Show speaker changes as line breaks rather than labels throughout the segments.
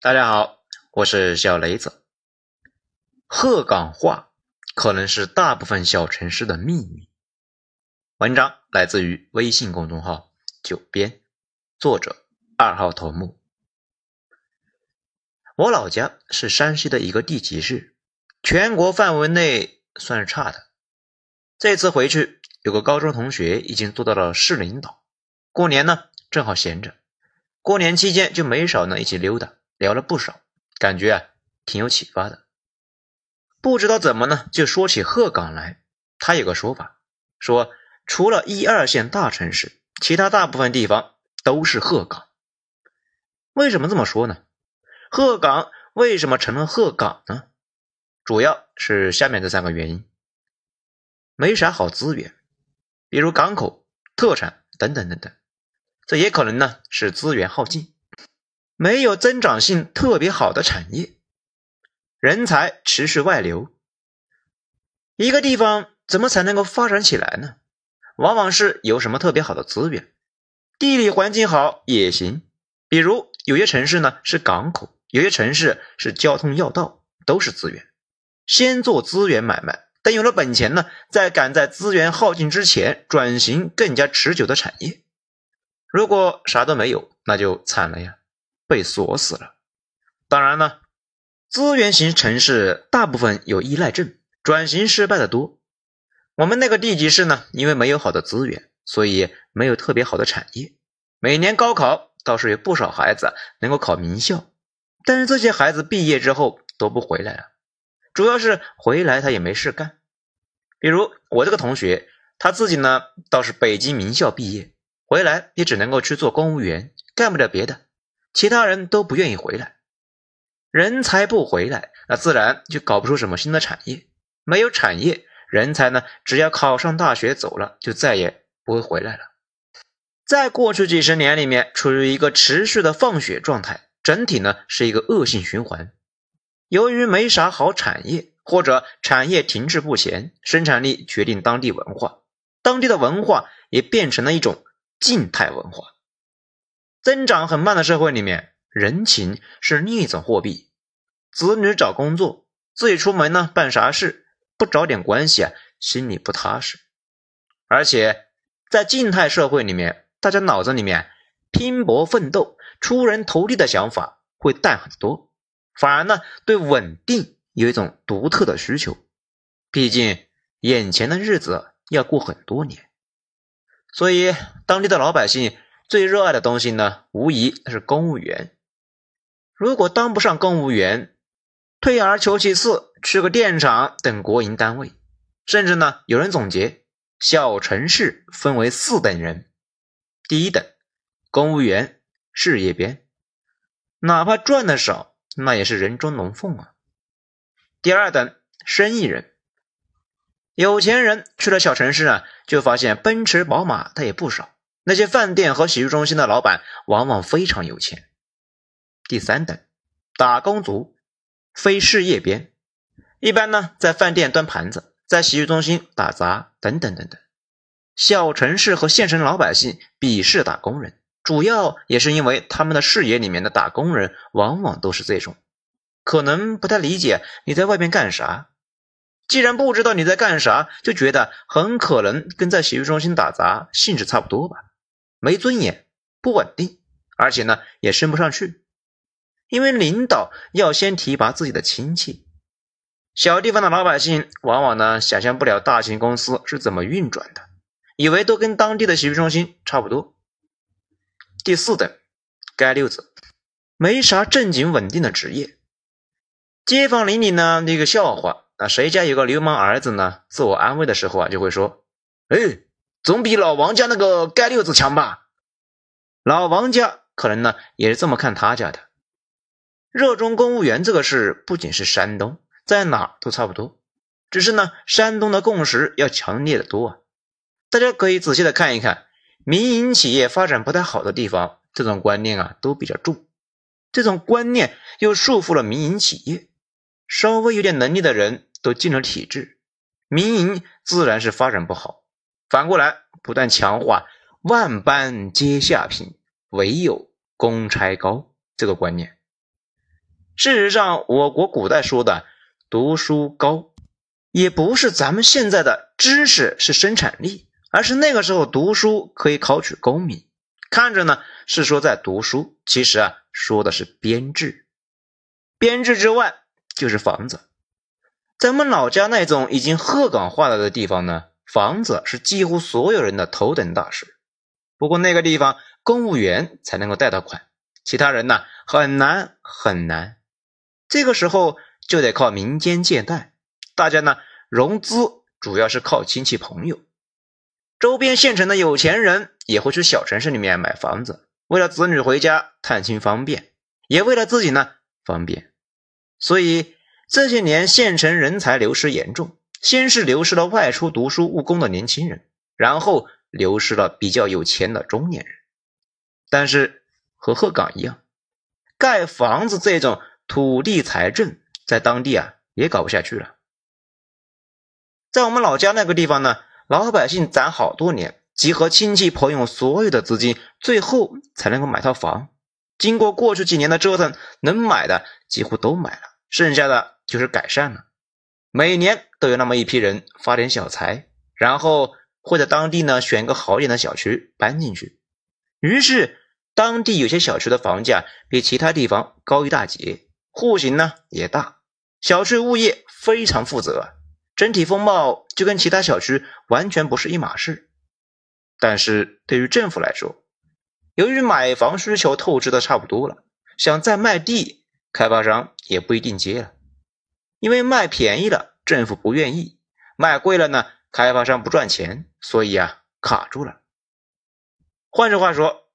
大家好，我是小雷子。鹤岗话可能是大部分小城市的秘密。文章来自于微信公众号“九编”，作者二号头目。我老家是山西的一个地级市，全国范围内算是差的。这次回去，有个高中同学已经做到了市领导。过年呢，正好闲着，过年期间就没少呢一起溜达。聊了不少，感觉啊挺有启发的。不知道怎么呢，就说起鹤岗来。他有个说法，说除了一二线大城市，其他大部分地方都是鹤岗。为什么这么说呢？鹤岗为什么成了鹤岗呢？主要是下面这三个原因：没啥好资源，比如港口、特产等等等等。这也可能呢是资源耗尽。没有增长性特别好的产业，人才持续外流。一个地方怎么才能够发展起来呢？往往是有什么特别好的资源，地理环境好也行。比如有些城市呢是港口，有些城市是交通要道，都是资源。先做资源买卖，等有了本钱呢，再赶在资源耗尽之前转型更加持久的产业。如果啥都没有，那就惨了呀。被锁死了。当然呢，资源型城市大部分有依赖症，转型失败的多。我们那个地级市呢，因为没有好的资源，所以没有特别好的产业。每年高考倒是有不少孩子能够考名校，但是这些孩子毕业之后都不回来了，主要是回来他也没事干。比如我这个同学，他自己呢倒是北京名校毕业，回来也只能够去做公务员，干不了别的。其他人都不愿意回来，人才不回来，那自然就搞不出什么新的产业。没有产业，人才呢，只要考上大学走了，就再也不会回来了。在过去几十年里面，处于一个持续的放血状态，整体呢是一个恶性循环。由于没啥好产业，或者产业停滞不前，生产力决定当地文化，当地的文化也变成了一种静态文化。增长很慢的社会里面，人情是另一种货币。子女找工作，自己出门呢办啥事，不找点关系啊，心里不踏实。而且在静态社会里面，大家脑子里面拼搏奋斗、出人头地的想法会淡很多，反而呢对稳定有一种独特的需求。毕竟眼前的日子要过很多年，所以当地的老百姓。最热爱的东西呢，无疑是公务员。如果当不上公务员，退而求其次，去个电厂等国营单位。甚至呢，有人总结，小城市分为四等人：第一等，公务员，事业编，哪怕赚的少，那也是人中龙凤啊；第二等，生意人，有钱人去了小城市啊，就发现奔驰、宝马他也不少。那些饭店和洗浴中心的老板往往非常有钱。第三等，打工族，非事业编，一般呢在饭店端盘子，在洗浴中心打杂等等等等。小城市和县城老百姓鄙视打工人，主要也是因为他们的视野里面的打工人往往都是这种，可能不太理解你在外面干啥。既然不知道你在干啥，就觉得很可能跟在洗浴中心打杂性质差不多吧。没尊严，不稳定，而且呢也升不上去，因为领导要先提拔自己的亲戚。小地方的老百姓往往呢想象不了大型公司是怎么运转的，以为都跟当地的洗浴中心差不多。第四等，街溜子，没啥正经稳定的职业。街坊邻里呢那个笑话，那谁家有个流氓儿子呢？自我安慰的时候啊就会说，哎。总比老王家那个街溜子强吧？老王家可能呢也是这么看他家的。热衷公务员这个事，不仅是山东，在哪都差不多，只是呢山东的共识要强烈的多啊。大家可以仔细的看一看，民营企业发展不太好的地方，这种观念啊都比较重，这种观念又束缚了民营企业。稍微有点能力的人都进了体制，民营自然是发展不好。反过来，不断强化“万般皆下品，唯有公差高”这个观念。事实上，我国古代说的“读书高”，也不是咱们现在的知识是生产力，而是那个时候读书可以考取功名。看着呢是说在读书，其实啊说的是编制。编制之外就是房子。咱们老家那种已经鹤岗化了的地方呢，房子是几乎所有人的头等大事。不过那个地方公务员才能够贷到款，其他人呢很难很难。这个时候就得靠民间借贷，大家呢融资主要是靠亲戚朋友。周边县城的有钱人也会去小城市里面买房子，为了子女回家探亲方便，也为了自己呢方便。所以这些年县城人才流失严重，先是流失了外出读书务工的年轻人，然后。流失了比较有钱的中年人，但是和鹤岗一样，盖房子这种土地财政在当地啊也搞不下去了。在我们老家那个地方呢，老百姓攒好多年，集合亲戚朋友所有的资金，最后才能够买套房。经过过去几年的折腾，能买的几乎都买了，剩下的就是改善了。每年都有那么一批人发点小财，然后。或者当地呢选个好点的小区搬进去，于是当地有些小区的房价比其他地方高一大截，户型呢也大，小区物业非常负责，整体风貌就跟其他小区完全不是一码事。但是对于政府来说，由于买房需求透支的差不多了，想再卖地，开发商也不一定接了，因为卖便宜了政府不愿意，卖贵了呢。开发商不赚钱，所以啊卡住了。换句话说，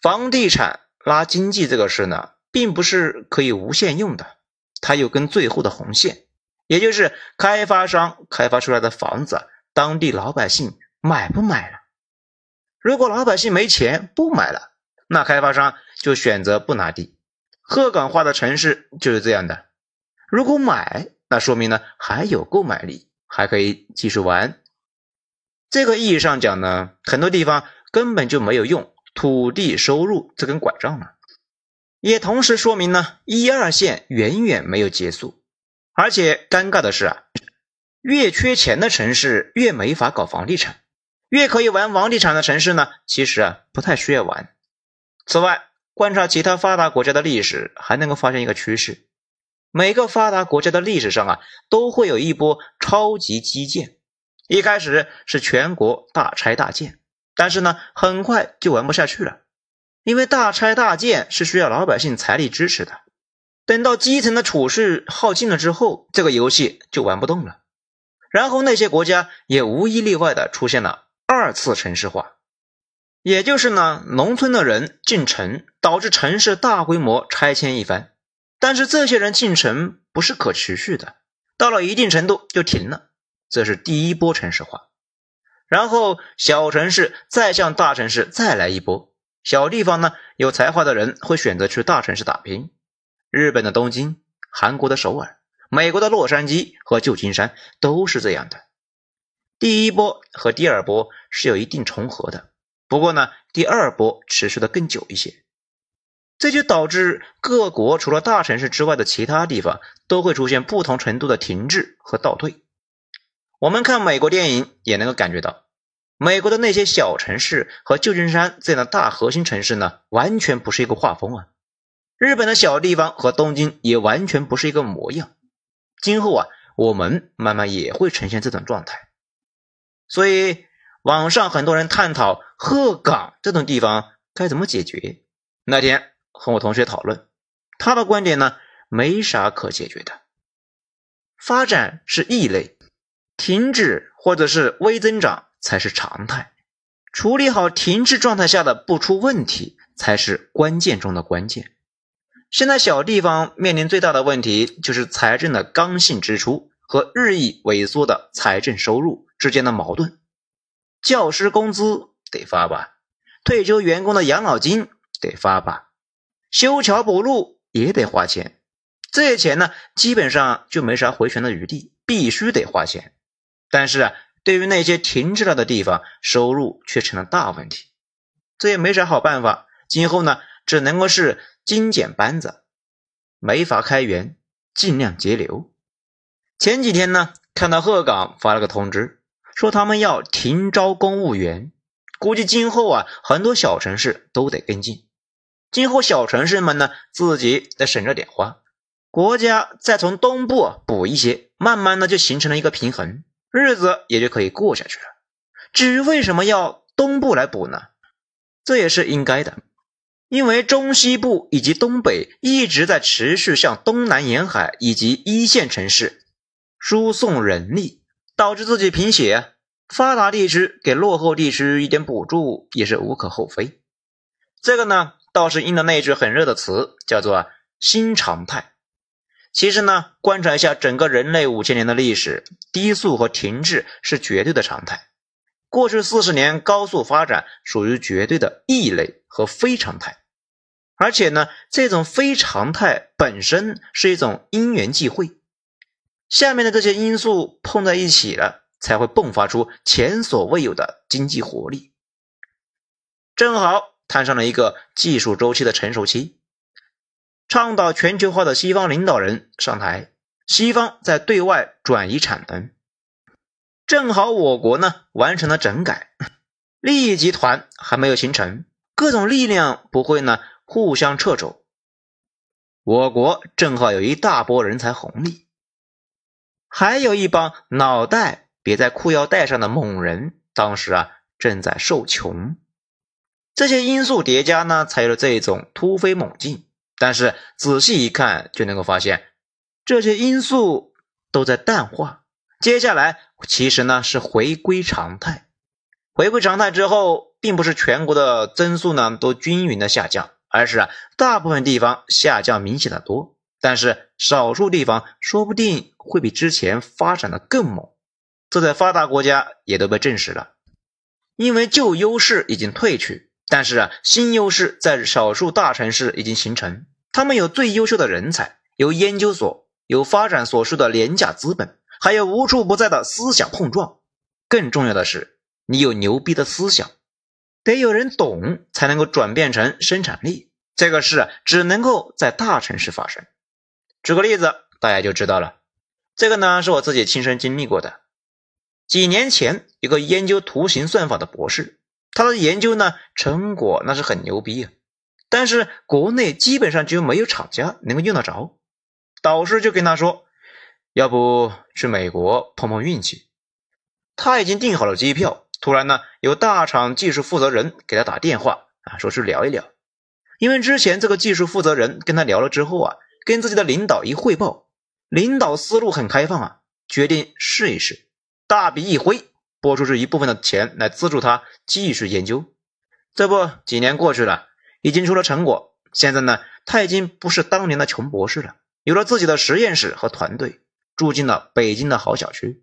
房地产拉经济这个事呢，并不是可以无限用的，它有根最后的红线，也就是开发商开发出来的房子，当地老百姓买不买了。如果老百姓没钱不买了，那开发商就选择不拿地。鹤岗化的城市就是这样的。如果买，那说明呢还有购买力。还可以继续玩。这个意义上讲呢，很多地方根本就没有用土地收入这根拐杖了，也同时说明呢，一二线远远没有结束。而且尴尬的是啊，越缺钱的城市越没法搞房地产，越可以玩房地产的城市呢，其实啊不太需要玩。此外，观察其他发达国家的历史，还能够发现一个趋势。每个发达国家的历史上啊，都会有一波超级基建。一开始是全国大拆大建，但是呢，很快就玩不下去了，因为大拆大建是需要老百姓财力支持的。等到基层的储蓄耗尽了之后，这个游戏就玩不动了。然后那些国家也无一例外的出现了二次城市化，也就是呢，农村的人进城，导致城市大规模拆迁一番。但是这些人进城不是可持续的，到了一定程度就停了，这是第一波城市化。然后小城市再向大城市再来一波，小地方呢有才华的人会选择去大城市打拼。日本的东京、韩国的首尔、美国的洛杉矶和旧金山都是这样的。第一波和第二波是有一定重合的，不过呢，第二波持续的更久一些。这就导致各国除了大城市之外的其他地方都会出现不同程度的停滞和倒退。我们看美国电影也能够感觉到，美国的那些小城市和旧金山这样的大核心城市呢，完全不是一个画风啊。日本的小地方和东京也完全不是一个模样。今后啊，我们慢慢也会呈现这种状态。所以，网上很多人探讨鹤岗这种地方该怎么解决。那天。和我同学讨论，他的观点呢，没啥可解决的。发展是异类，停止或者是微增长才是常态。处理好停滞状态下的不出问题，才是关键中的关键。现在小地方面临最大的问题，就是财政的刚性支出和日益萎缩的财政收入之间的矛盾。教师工资得发吧，退休员工的养老金得发吧。修桥补路也得花钱，这些钱呢，基本上就没啥回旋的余地，必须得花钱。但是啊，对于那些停滞了的地方，收入却成了大问题，这也没啥好办法。今后呢，只能够是精简班子。没法开源，尽量节流。前几天呢，看到鹤岗发了个通知，说他们要停招公务员，估计今后啊，很多小城市都得跟进。今后小城市们呢，自己得省着点花，国家再从东部补一些，慢慢的就形成了一个平衡，日子也就可以过下去了。至于为什么要东部来补呢？这也是应该的，因为中西部以及东北一直在持续向东南沿海以及一线城市输送人力，导致自己贫血。发达地区给落后地区一点补助也是无可厚非。这个呢？倒是应了那句很热的词，叫做“新常态”。其实呢，观察一下整个人类五千年的历史，低速和停滞是绝对的常态。过去四十年高速发展属于绝对的异类和非常态。而且呢，这种非常态本身是一种因缘际会，下面的这些因素碰在一起了，才会迸发出前所未有的经济活力。正好。摊上了一个技术周期的成熟期，倡导全球化的西方领导人上台，西方在对外转移产能，正好我国呢完成了整改，利益集团还没有形成，各种力量不会呢互相掣肘，我国正好有一大波人才红利，还有一帮脑袋别在裤腰带上的猛人，当时啊正在受穷。这些因素叠加呢，才有了这一种突飞猛进。但是仔细一看，就能够发现，这些因素都在淡化。接下来其实呢是回归常态。回归常态之后，并不是全国的增速呢都均匀的下降，而是啊大部分地方下降明显的多，但是少数地方说不定会比之前发展的更猛。这在发达国家也都被证实了，因为旧优势已经退去。但是啊，新优势在少数大城市已经形成。他们有最优秀的人才，有研究所，有发展所需的廉价资本，还有无处不在的思想碰撞。更重要的是，你有牛逼的思想，得有人懂，才能够转变成生产力。这个事只能够在大城市发生。举个例子，大家就知道了。这个呢，是我自己亲身经历过的。几年前，一个研究图形算法的博士。他的研究呢，成果那是很牛逼啊，但是国内基本上就没有厂家能够用得着。导师就跟他说，要不去美国碰碰运气。他已经订好了机票，突然呢，有大厂技术负责人给他打电话啊，说去聊一聊。因为之前这个技术负责人跟他聊了之后啊，跟自己的领导一汇报，领导思路很开放啊，决定试一试，大笔一挥。拨出这一部分的钱来资助他继续研究，这不几年过去了，已经出了成果。现在呢，他已经不是当年的穷博士了，有了自己的实验室和团队，住进了北京的好小区。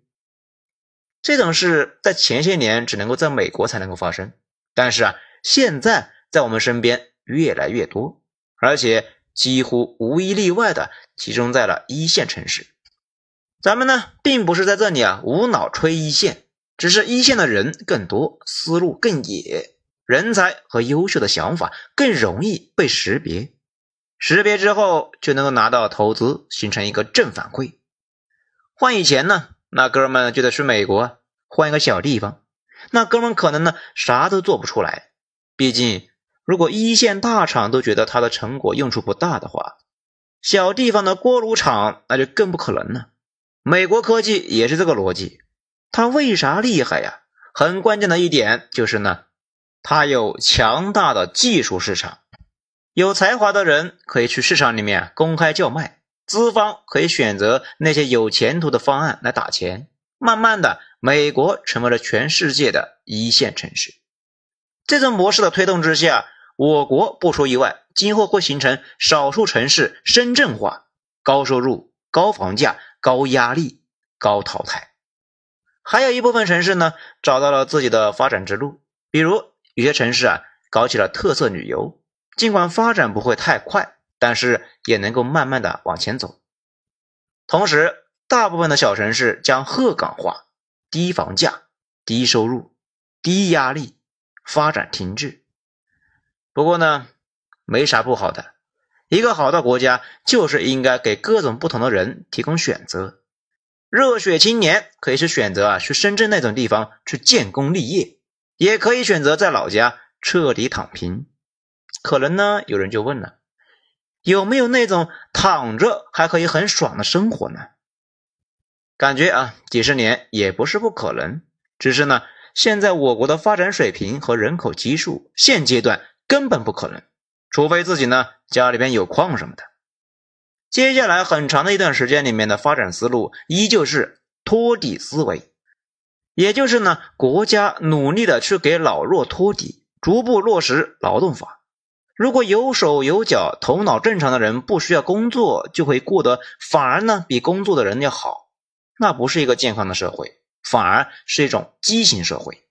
这种事在前些年只能够在美国才能够发生，但是啊，现在在我们身边越来越多，而且几乎无一例外的集中在了一线城市。咱们呢，并不是在这里啊无脑吹一线。只是一线的人更多，思路更野，人才和优秀的想法更容易被识别，识别之后就能够拿到投资，形成一个正反馈。换以前呢，那哥们就得去美国换一个小地方，那哥们可能呢啥都做不出来。毕竟，如果一线大厂都觉得他的成果用处不大的话，小地方的锅炉厂那就更不可能了。美国科技也是这个逻辑。他为啥厉害呀？很关键的一点就是呢，他有强大的技术市场，有才华的人可以去市场里面公开叫卖，资方可以选择那些有前途的方案来打钱。慢慢的，美国成为了全世界的一线城市。这种模式的推动之下，我国不出意外，今后会形成少数城市深圳化，高收入、高房价、高压力、高淘汰。还有一部分城市呢，找到了自己的发展之路。比如有些城市啊，搞起了特色旅游，尽管发展不会太快，但是也能够慢慢的往前走。同时，大部分的小城市将鹤岗化，低房价、低收入、低压力，发展停滞。不过呢，没啥不好的，一个好的国家就是应该给各种不同的人提供选择。热血青年可以是选择啊去深圳那种地方去建功立业，也可以选择在老家彻底躺平。可能呢，有人就问了，有没有那种躺着还可以很爽的生活呢？感觉啊，几十年也不是不可能，只是呢，现在我国的发展水平和人口基数，现阶段根本不可能，除非自己呢家里边有矿什么的。接下来很长的一段时间里面的发展思路依旧是托底思维，也就是呢，国家努力的去给老弱托底，逐步落实劳动法。如果有手有脚、头脑正常的人不需要工作，就会过得反而呢比工作的人要好。那不是一个健康的社会，反而是一种畸形社会。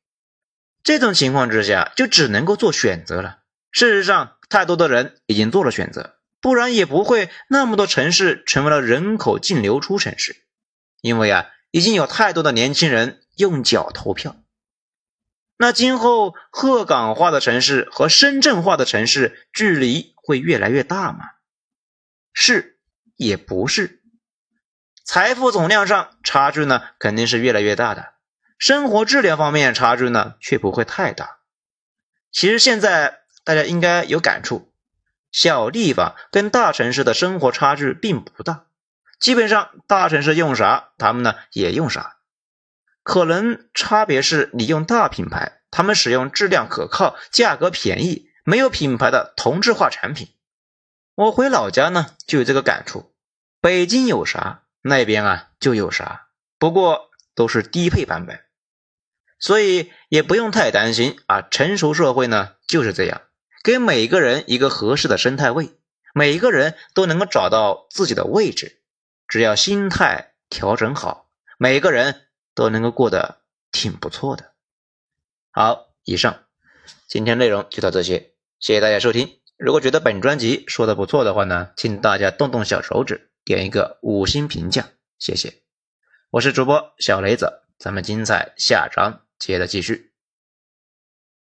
这种情况之下，就只能够做选择了。事实上，太多的人已经做了选择，不然也不会那么多城市成为了人口净流出城市。因为啊，已经有太多的年轻人用脚投票。那今后鹤岗化的城市和深圳化的城市距离会越来越大吗？是，也不是。财富总量上差距呢，肯定是越来越大的；生活质量方面差距呢，却不会太大。其实现在大家应该有感触，小地方跟大城市的生活差距并不大，基本上大城市用啥，他们呢也用啥，可能差别是你用大品牌，他们使用质量可靠、价格便宜、没有品牌的同质化产品。我回老家呢就有这个感触，北京有啥？那边啊就有啥，不过都是低配版本，所以也不用太担心啊。成熟社会呢就是这样，给每个人一个合适的生态位，每一个人都能够找到自己的位置，只要心态调整好，每个人都能够过得挺不错的。好，以上今天内容就到这些，谢谢大家收听。如果觉得本专辑说的不错的话呢，请大家动动小手指。点一个五星评价，谢谢。我是主播小雷子，咱们精彩下章接着继续。